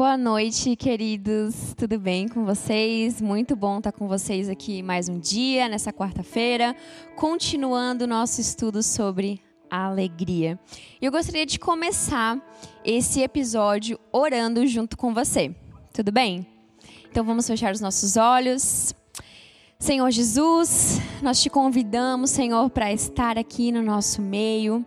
Boa noite, queridos. Tudo bem com vocês? Muito bom estar com vocês aqui mais um dia, nessa quarta-feira, continuando o nosso estudo sobre a alegria. Eu gostaria de começar esse episódio orando junto com você. Tudo bem? Então vamos fechar os nossos olhos. Senhor Jesus, nós te convidamos, Senhor, para estar aqui no nosso meio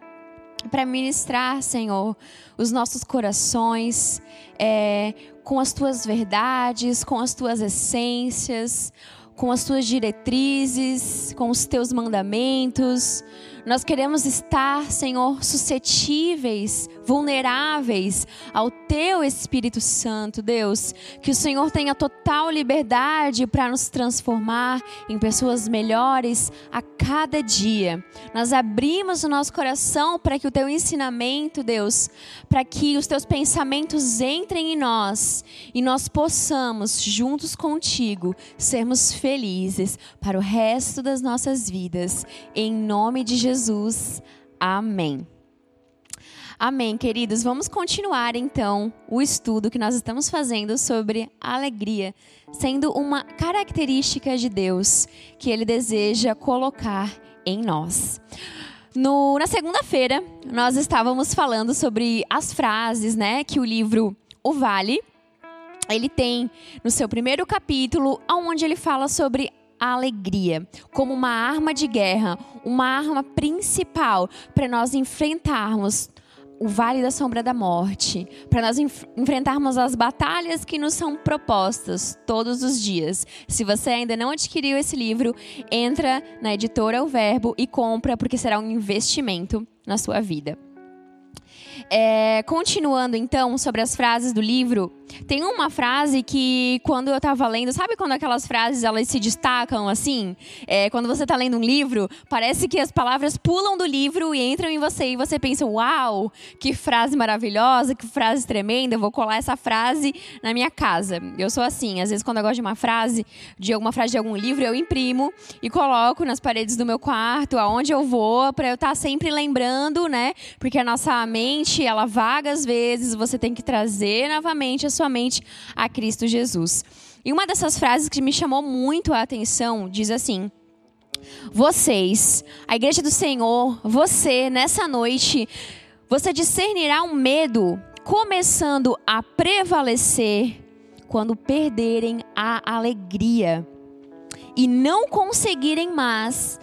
para ministrar, Senhor, os nossos corações é, com as tuas verdades, com as tuas essências, com as tuas diretrizes, com os teus mandamentos. Nós queremos estar, Senhor, suscetíveis, vulneráveis ao Teu Espírito Santo, Deus. Que o Senhor tenha total liberdade para nos transformar em pessoas melhores a cada dia. Nós abrimos o nosso coração para que o Teu ensinamento, Deus, para que os Teus pensamentos entrem em nós e nós possamos, juntos contigo, sermos felizes para o resto das nossas vidas. Em nome de Jesus. Jesus. Amém. Amém, queridos. Vamos continuar então o estudo que nós estamos fazendo sobre a alegria, sendo uma característica de Deus que ele deseja colocar em nós. No, na segunda-feira, nós estávamos falando sobre as frases, né, que o livro O Vale ele tem no seu primeiro capítulo, onde ele fala sobre a alegria como uma arma de guerra, uma arma principal para nós enfrentarmos o vale da sombra da morte, para nós enf enfrentarmos as batalhas que nos são propostas todos os dias. Se você ainda não adquiriu esse livro, entra na editora O Verbo e compra, porque será um investimento na sua vida. É, continuando então sobre as frases do livro, tem uma frase que quando eu estava lendo, sabe quando aquelas frases elas se destacam assim? É, quando você está lendo um livro, parece que as palavras pulam do livro e entram em você e você pensa, uau, que frase maravilhosa, que frase tremenda, eu vou colar essa frase na minha casa. Eu sou assim, às vezes quando eu gosto de uma frase, de alguma frase de algum livro, eu imprimo e coloco nas paredes do meu quarto, aonde eu vou, para eu estar tá sempre lembrando, né? Porque a nossa mente, ela vaga às vezes, você tem que trazer novamente a sua mente a Cristo Jesus. E uma dessas frases que me chamou muito a atenção diz assim: Vocês, a igreja do Senhor, você, nessa noite, você discernirá um medo começando a prevalecer quando perderem a alegria e não conseguirem mais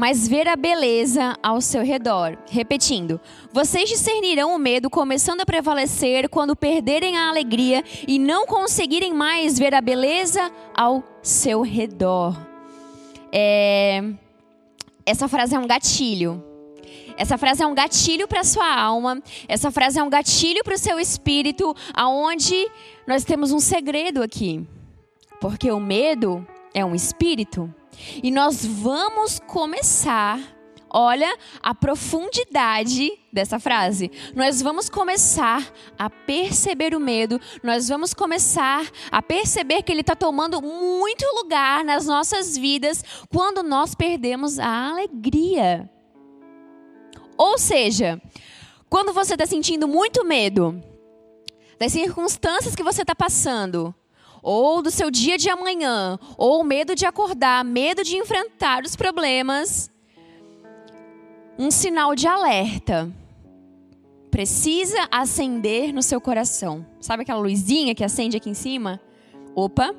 mas ver a beleza ao seu redor. Repetindo, vocês discernirão o medo começando a prevalecer quando perderem a alegria e não conseguirem mais ver a beleza ao seu redor. É... Essa frase é um gatilho. Essa frase é um gatilho para sua alma. Essa frase é um gatilho para o seu espírito, aonde nós temos um segredo aqui. Porque o medo é um espírito. E nós vamos começar, olha a profundidade dessa frase. Nós vamos começar a perceber o medo, nós vamos começar a perceber que ele está tomando muito lugar nas nossas vidas quando nós perdemos a alegria. Ou seja, quando você está sentindo muito medo das circunstâncias que você está passando, ou do seu dia de amanhã, ou medo de acordar, medo de enfrentar os problemas, um sinal de alerta precisa acender no seu coração. Sabe aquela luzinha que acende aqui em cima? Opa,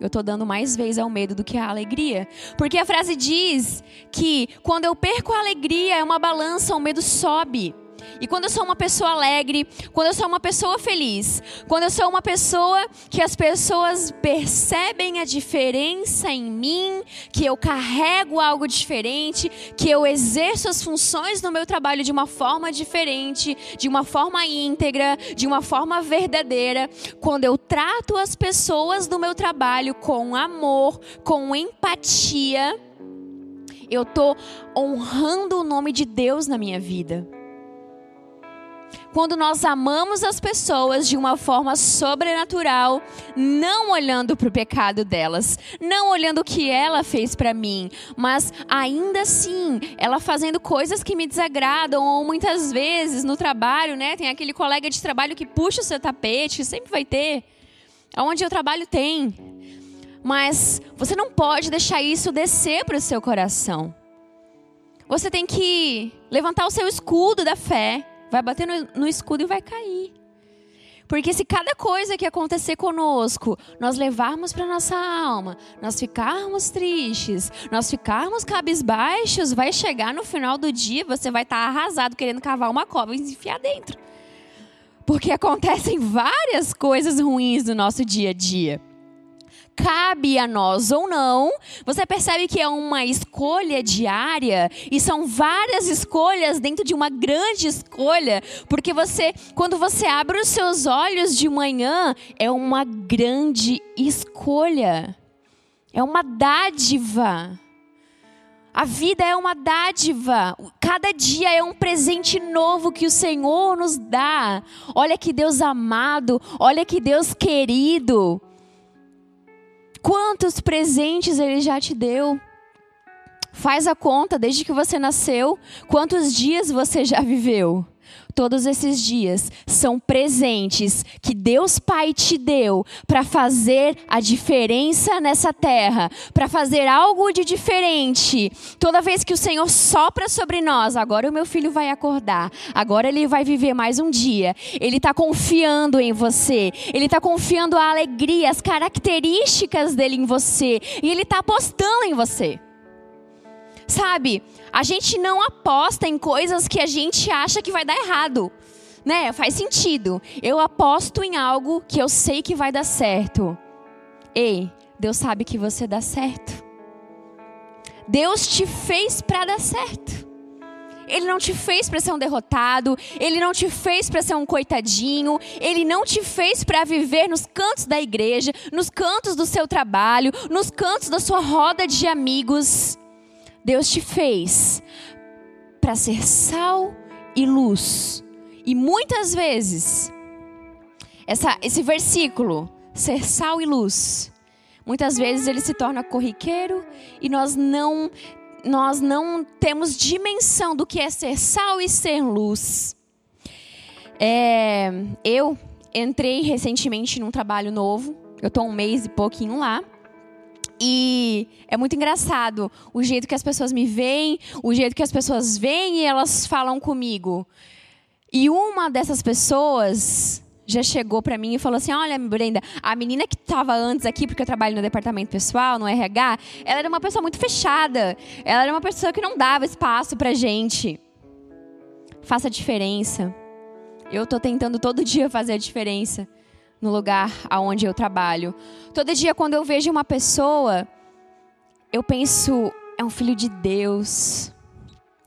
eu estou dando mais vez ao medo do que à alegria. Porque a frase diz que quando eu perco a alegria, é uma balança, o medo sobe. E quando eu sou uma pessoa alegre, quando eu sou uma pessoa feliz, quando eu sou uma pessoa que as pessoas percebem a diferença em mim, que eu carrego algo diferente, que eu exerço as funções no meu trabalho de uma forma diferente, de uma forma íntegra, de uma forma verdadeira, quando eu trato as pessoas do meu trabalho com amor, com empatia, eu estou honrando o nome de Deus na minha vida. Quando nós amamos as pessoas de uma forma sobrenatural, não olhando para o pecado delas, não olhando o que ela fez para mim, mas ainda assim, ela fazendo coisas que me desagradam, ou muitas vezes no trabalho, né? Tem aquele colega de trabalho que puxa o seu tapete, sempre vai ter. Onde eu trabalho tem. Mas você não pode deixar isso descer para o seu coração. Você tem que levantar o seu escudo da fé vai bater no, no escudo e vai cair. Porque se cada coisa que acontecer conosco, nós levarmos para nossa alma, nós ficarmos tristes, nós ficarmos cabisbaixos, vai chegar no final do dia, você vai estar tá arrasado querendo cavar uma cova e enfiar dentro. Porque acontecem várias coisas ruins no nosso dia a dia cabe a nós ou não, você percebe que é uma escolha diária e são várias escolhas dentro de uma grande escolha, porque você, quando você abre os seus olhos de manhã, é uma grande escolha. É uma dádiva. A vida é uma dádiva. Cada dia é um presente novo que o Senhor nos dá. Olha que Deus amado, olha que Deus querido. Quantos presentes ele já te deu? Faz a conta desde que você nasceu, quantos dias você já viveu? Todos esses dias são presentes que Deus Pai te deu para fazer a diferença nessa terra, para fazer algo de diferente. Toda vez que o Senhor sopra sobre nós, agora o meu filho vai acordar, agora ele vai viver mais um dia. Ele está confiando em você, ele está confiando a alegria, as características dele em você, e ele está apostando em você. Sabe, a gente não aposta em coisas que a gente acha que vai dar errado. Né? Faz sentido. Eu aposto em algo que eu sei que vai dar certo. Ei, Deus sabe que você dá certo. Deus te fez para dar certo. Ele não te fez para ser um derrotado, ele não te fez para ser um coitadinho, ele não te fez para viver nos cantos da igreja, nos cantos do seu trabalho, nos cantos da sua roda de amigos. Deus te fez para ser sal e luz. E muitas vezes, essa, esse versículo, ser sal e luz, muitas vezes ele se torna corriqueiro e nós não, nós não temos dimensão do que é ser sal e ser luz. É, eu entrei recentemente num trabalho novo, eu estou um mês e pouquinho lá. E é muito engraçado o jeito que as pessoas me veem, o jeito que as pessoas veem e elas falam comigo. E uma dessas pessoas já chegou para mim e falou assim: Olha, Brenda, a menina que estava antes aqui, porque eu trabalho no departamento pessoal, no RH, ela era uma pessoa muito fechada. Ela era uma pessoa que não dava espaço para gente. Faça a diferença. Eu estou tentando todo dia fazer a diferença no lugar aonde eu trabalho. Todo dia quando eu vejo uma pessoa, eu penso, é um filho de Deus.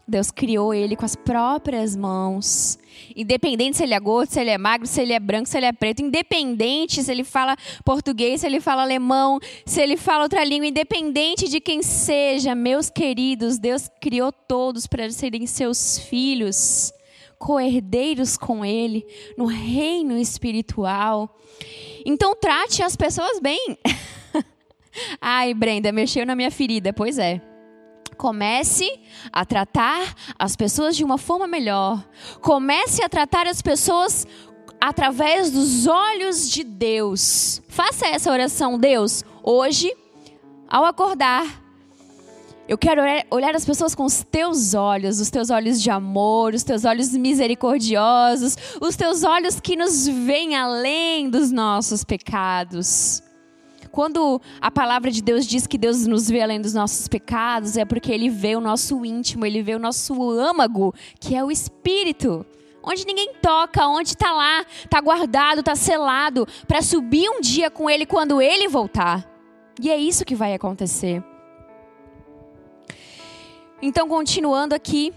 Deus criou ele com as próprias mãos. Independente se ele é gordo, se ele é magro, se ele é branco, se ele é preto, independente se ele fala português, se ele fala alemão, se ele fala outra língua, independente de quem seja, meus queridos, Deus criou todos para serem seus filhos coerdeiros com Ele no reino espiritual. Então trate as pessoas bem. Ai, Brenda, mexeu na minha ferida. Pois é. Comece a tratar as pessoas de uma forma melhor. Comece a tratar as pessoas através dos olhos de Deus. Faça essa oração, Deus, hoje, ao acordar, eu quero olhar as pessoas com os teus olhos, os teus olhos de amor, os teus olhos misericordiosos, os teus olhos que nos veem além dos nossos pecados. Quando a palavra de Deus diz que Deus nos vê além dos nossos pecados, é porque Ele vê o nosso íntimo, Ele vê o nosso âmago, que é o Espírito. Onde ninguém toca, onde está lá, está guardado, está selado, para subir um dia com Ele quando Ele voltar. E é isso que vai acontecer. Então, continuando aqui.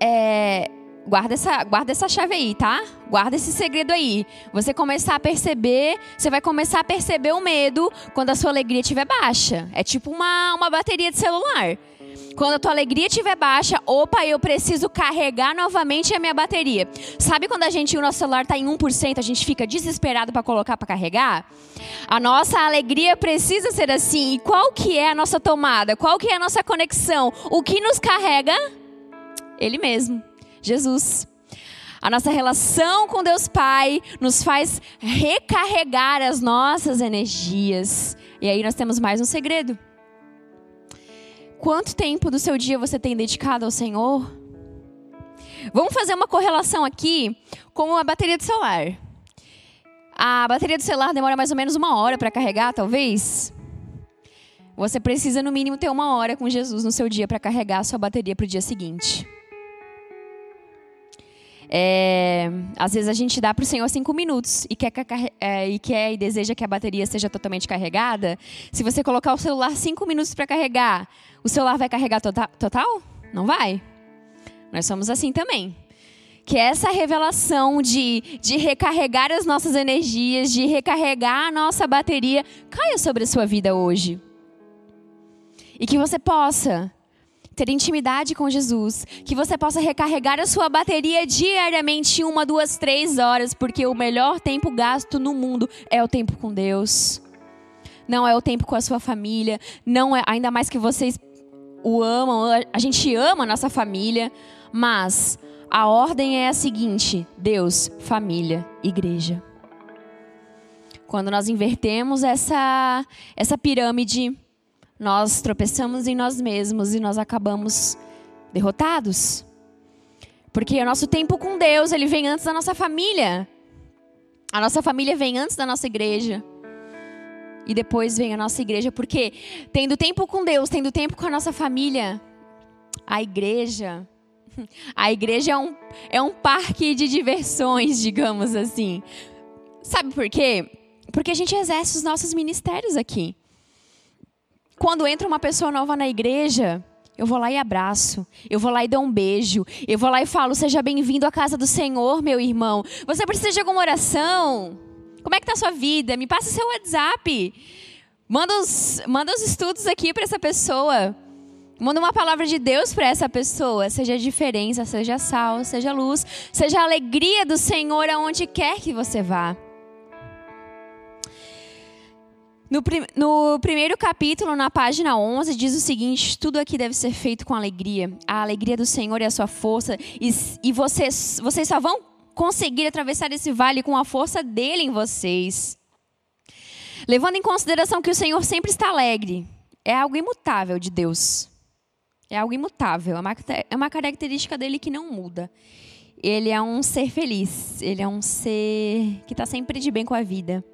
É, guarda, essa, guarda essa chave aí, tá? Guarda esse segredo aí. Você começar a perceber, você vai começar a perceber o medo quando a sua alegria estiver baixa. É tipo uma, uma bateria de celular. Quando a tua alegria estiver baixa, opa, eu preciso carregar novamente a minha bateria. Sabe quando a gente, o nosso celular está em 1%, a gente fica desesperado para colocar para carregar? A nossa alegria precisa ser assim. E qual que é a nossa tomada? Qual que é a nossa conexão? O que nos carrega? Ele mesmo, Jesus. A nossa relação com Deus Pai nos faz recarregar as nossas energias. E aí nós temos mais um segredo. Quanto tempo do seu dia você tem dedicado ao Senhor? Vamos fazer uma correlação aqui com a bateria do celular. A bateria do celular demora mais ou menos uma hora para carregar, talvez. Você precisa, no mínimo, ter uma hora com Jesus no seu dia para carregar a sua bateria para o dia seguinte. É, às vezes a gente dá para o Senhor cinco minutos e quer, é, e quer e deseja que a bateria seja totalmente carregada. Se você colocar o celular cinco minutos para carregar, o celular vai carregar total, total? Não vai. Nós somos assim também. Que essa revelação de, de recarregar as nossas energias, de recarregar a nossa bateria, caia sobre a sua vida hoje. E que você possa ter intimidade com Jesus, que você possa recarregar a sua bateria diariamente, uma, duas, três horas, porque o melhor tempo gasto no mundo é o tempo com Deus. Não é o tempo com a sua família, não é ainda mais que vocês o amam, a gente ama a nossa família, mas a ordem é a seguinte: Deus, família, igreja. Quando nós invertemos essa essa pirâmide, nós tropeçamos em nós mesmos e nós acabamos derrotados. Porque o nosso tempo com Deus, ele vem antes da nossa família. A nossa família vem antes da nossa igreja. E depois vem a nossa igreja, porque tendo tempo com Deus, tendo tempo com a nossa família, a igreja, a igreja é um, é um parque de diversões, digamos assim. Sabe por quê? Porque a gente exerce os nossos ministérios aqui. Quando entra uma pessoa nova na igreja, eu vou lá e abraço. Eu vou lá e dou um beijo. Eu vou lá e falo: Seja bem-vindo à casa do Senhor, meu irmão. Você precisa de alguma oração? Como é que está a sua vida? Me passa seu WhatsApp. Manda os, manda os estudos aqui para essa pessoa. Manda uma palavra de Deus para essa pessoa. Seja diferença, seja sal, seja luz, seja alegria do Senhor aonde quer que você vá. No, no, primeiro capítulo, na página 11, diz o seguinte: tudo aqui deve ser feito com alegria. A alegria do Senhor é a sua força, e, e vocês, vocês só vão conseguir atravessar esse vale com a força dele em vocês. Levando em consideração que o Senhor sempre está alegre, é algo imutável de Deus. É algo imutável, é uma, é uma característica dele que não muda. Ele é um ser feliz, ele é um ser que está sempre de bem com a vida.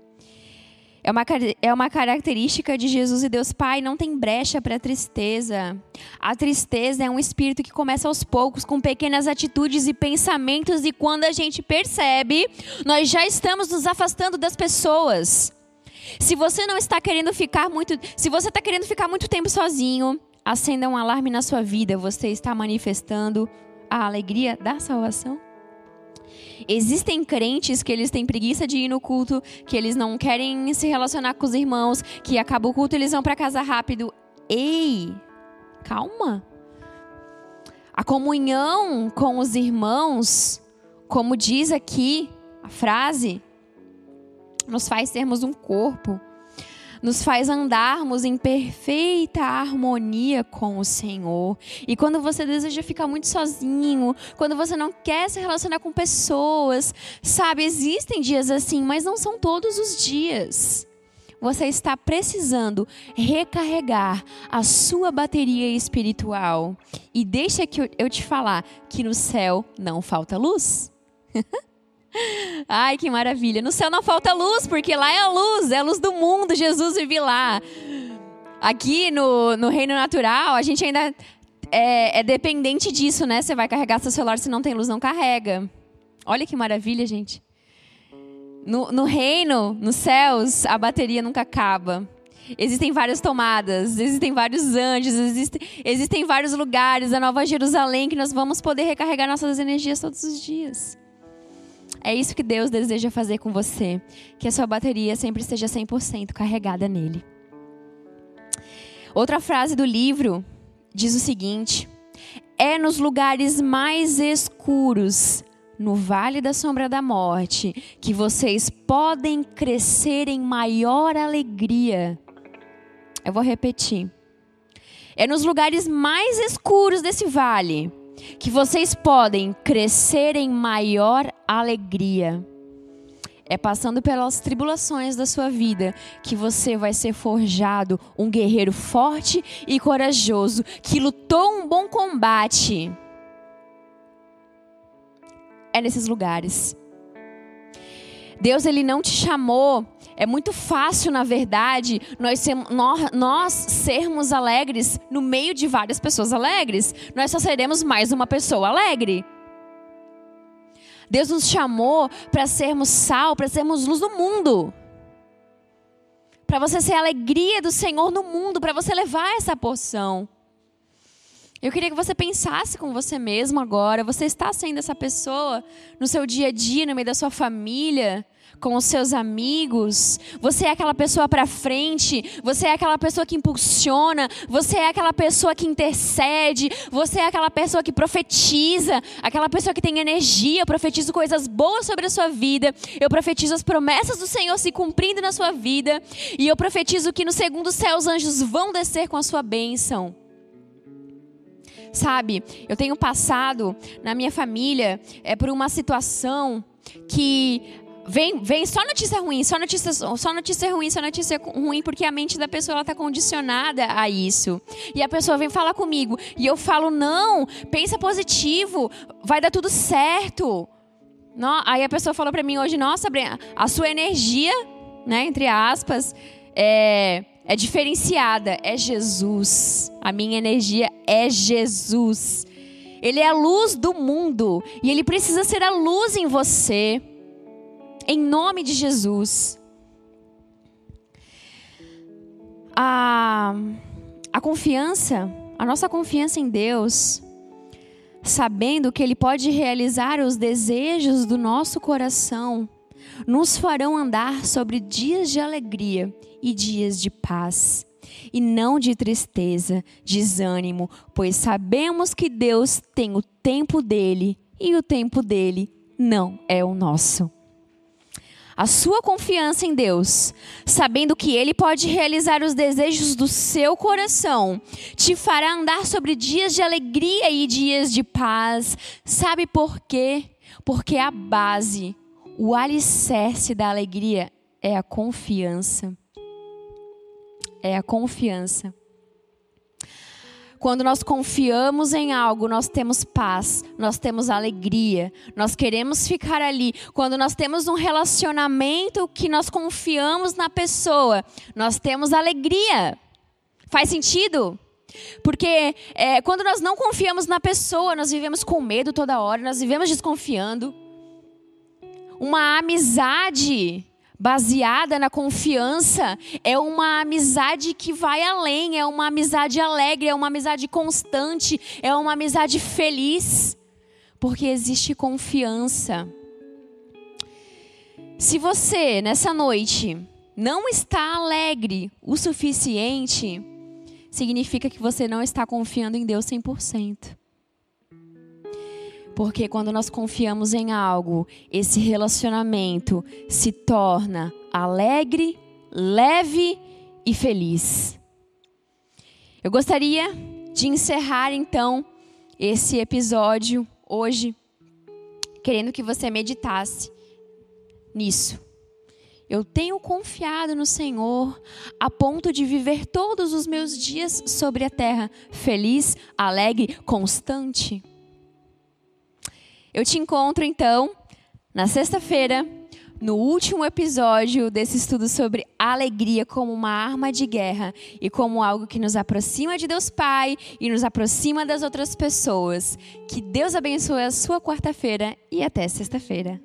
É uma, é uma característica de Jesus e Deus Pai, não tem brecha para tristeza. A tristeza é um espírito que começa aos poucos, com pequenas atitudes e pensamentos, e quando a gente percebe, nós já estamos nos afastando das pessoas. Se você não está querendo ficar muito. Se você está querendo ficar muito tempo sozinho, acenda um alarme na sua vida. Você está manifestando a alegria da salvação? Existem crentes que eles têm preguiça de ir no culto, que eles não querem se relacionar com os irmãos, que acaba o culto eles vão para casa rápido. Ei, calma. A comunhão com os irmãos, como diz aqui a frase, nos faz sermos um corpo nos faz andarmos em perfeita harmonia com o Senhor. E quando você deseja ficar muito sozinho, quando você não quer se relacionar com pessoas, sabe, existem dias assim, mas não são todos os dias. Você está precisando recarregar a sua bateria espiritual. E deixa que eu te falar que no céu não falta luz. Ai, que maravilha. No céu não falta luz, porque lá é a luz, é a luz do mundo. Jesus vive lá. Aqui no, no reino natural, a gente ainda é, é dependente disso, né? Você vai carregar seu celular, se não tem luz, não carrega. Olha que maravilha, gente. No, no reino, nos céus, a bateria nunca acaba. Existem várias tomadas, existem vários anjos, existem, existem vários lugares da Nova Jerusalém que nós vamos poder recarregar nossas energias todos os dias. É isso que Deus deseja fazer com você, que a sua bateria sempre esteja 100% carregada nele. Outra frase do livro diz o seguinte: É nos lugares mais escuros, no vale da sombra da morte, que vocês podem crescer em maior alegria. Eu vou repetir. É nos lugares mais escuros desse vale que vocês podem crescer em maior alegria. É passando pelas tribulações da sua vida que você vai ser forjado um guerreiro forte e corajoso que lutou um bom combate. É nesses lugares. Deus ele não te chamou. É muito fácil, na verdade, nós, ser, nós, nós, sermos alegres no meio de várias pessoas alegres. Nós só seremos mais uma pessoa alegre. Deus nos chamou para sermos sal, para sermos luz do mundo. Para você ser a alegria do Senhor no mundo, para você levar essa porção. Eu queria que você pensasse com você mesmo agora. Você está sendo essa pessoa no seu dia a dia, no meio da sua família? Com os seus amigos, você é aquela pessoa para frente, você é aquela pessoa que impulsiona, você é aquela pessoa que intercede, você é aquela pessoa que profetiza, aquela pessoa que tem energia, eu profetizo coisas boas sobre a sua vida, eu profetizo as promessas do Senhor se cumprindo na sua vida, e eu profetizo que no segundo céu os anjos vão descer com a sua bênção. Sabe, eu tenho passado na minha família é por uma situação que vem, vem só notícia ruim, só notícia, só notícia ruim, só notícia ruim, porque a mente da pessoa está condicionada a isso. E a pessoa vem falar comigo e eu falo: não, pensa positivo, vai dar tudo certo. Não, aí a pessoa falou para mim hoje: nossa, a sua energia, né, entre aspas, é, é diferenciada, é Jesus. A minha energia é Jesus. Ele é a luz do mundo e ele precisa ser a luz em você em nome de Jesus. A, a confiança, a nossa confiança em Deus, sabendo que Ele pode realizar os desejos do nosso coração, nos farão andar sobre dias de alegria e dias de paz, e não de tristeza, desânimo, pois sabemos que Deus tem o tempo dele e o tempo dele não é o nosso a sua confiança em Deus, sabendo que Ele pode realizar os desejos do seu coração, te fará andar sobre dias de alegria e dias de paz. Sabe por quê? Porque a base, o alicerce da alegria é a confiança. É a confiança. Quando nós confiamos em algo, nós temos paz, nós temos alegria, nós queremos ficar ali. Quando nós temos um relacionamento que nós confiamos na pessoa, nós temos alegria. Faz sentido? Porque é, quando nós não confiamos na pessoa, nós vivemos com medo toda hora, nós vivemos desconfiando. Uma amizade baseada na confiança, é uma amizade que vai além, é uma amizade alegre, é uma amizade constante, é uma amizade feliz, porque existe confiança. Se você, nessa noite, não está alegre o suficiente, significa que você não está confiando em Deus 100%. Porque quando nós confiamos em algo, esse relacionamento se torna alegre, leve e feliz. Eu gostaria de encerrar então esse episódio hoje, querendo que você meditasse nisso. Eu tenho confiado no Senhor a ponto de viver todos os meus dias sobre a terra feliz, alegre, constante. Eu te encontro então na sexta-feira, no último episódio desse estudo sobre alegria como uma arma de guerra e como algo que nos aproxima de Deus Pai e nos aproxima das outras pessoas. Que Deus abençoe a sua quarta-feira e até sexta-feira.